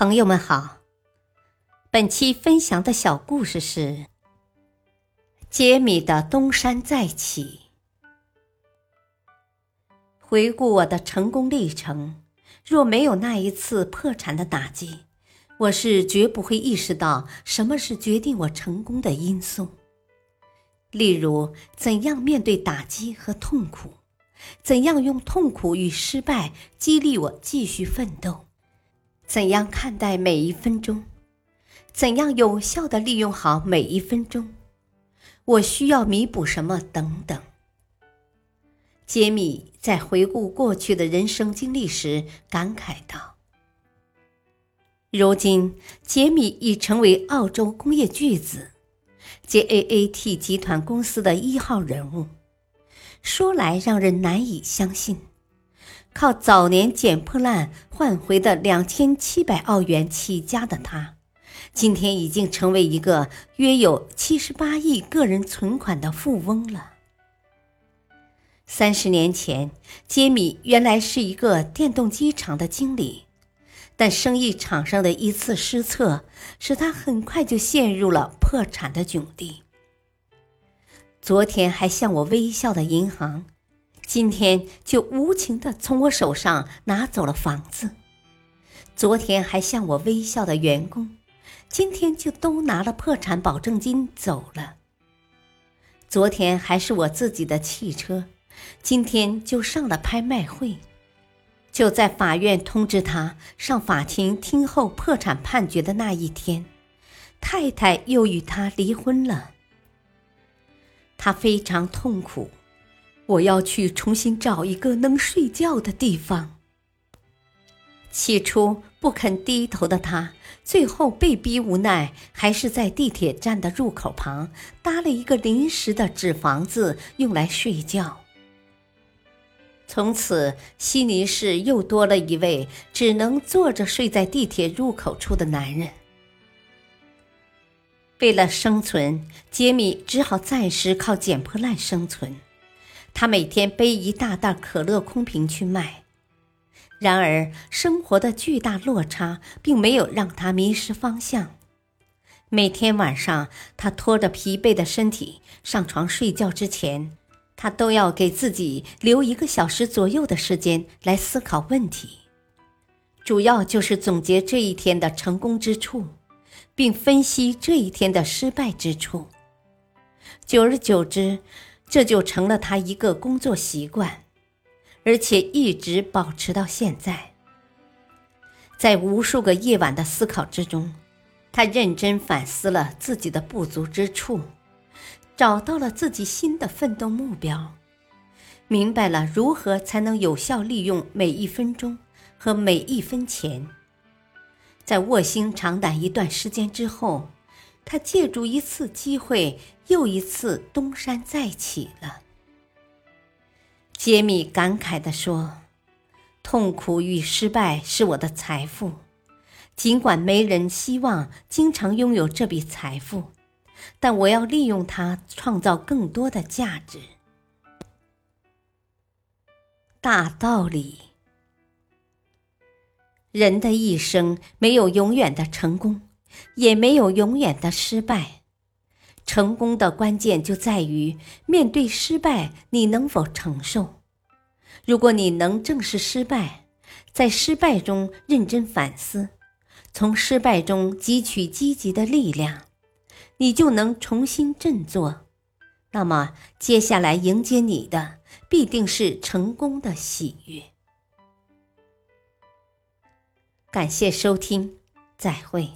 朋友们好，本期分享的小故事是杰米的东山再起。回顾我的成功历程，若没有那一次破产的打击，我是绝不会意识到什么是决定我成功的因素。例如，怎样面对打击和痛苦，怎样用痛苦与失败激励我继续奋斗。怎样看待每一分钟？怎样有效的利用好每一分钟？我需要弥补什么？等等。杰米在回顾过去的人生经历时感慨道：“如今，杰米已成为澳洲工业巨子 JAAT 集团公司的一号人物。说来让人难以相信。”靠早年捡破烂换回的两千七百澳元起家的他，今天已经成为一个约有七十八亿个人存款的富翁了。三十年前，杰米原来是一个电动机厂的经理，但生意场上的一次失策，使他很快就陷入了破产的窘地。昨天还向我微笑的银行。今天就无情的从我手上拿走了房子，昨天还向我微笑的员工，今天就都拿了破产保证金走了。昨天还是我自己的汽车，今天就上了拍卖会。就在法院通知他上法庭听候破产判决的那一天，太太又与他离婚了。他非常痛苦。我要去重新找一个能睡觉的地方。起初不肯低头的他，最后被逼无奈，还是在地铁站的入口旁搭了一个临时的纸房子，用来睡觉。从此，悉尼市又多了一位只能坐着睡在地铁入口处的男人。为了生存，杰米只好暂时靠捡破烂生存。他每天背一大袋可乐空瓶去卖，然而生活的巨大落差并没有让他迷失方向。每天晚上，他拖着疲惫的身体上床睡觉之前，他都要给自己留一个小时左右的时间来思考问题，主要就是总结这一天的成功之处，并分析这一天的失败之处。久而久之，这就成了他一个工作习惯，而且一直保持到现在。在无数个夜晚的思考之中，他认真反思了自己的不足之处，找到了自己新的奋斗目标，明白了如何才能有效利用每一分钟和每一分钱。在卧薪尝胆一段时间之后。他借助一次机会，又一次东山再起了。杰米感慨地说：“痛苦与失败是我的财富，尽管没人希望经常拥有这笔财富，但我要利用它创造更多的价值。”大道理：人的一生没有永远的成功。也没有永远的失败，成功的关键就在于面对失败，你能否承受？如果你能正视失败，在失败中认真反思，从失败中汲取积极的力量，你就能重新振作。那么，接下来迎接你的必定是成功的喜悦。感谢收听，再会。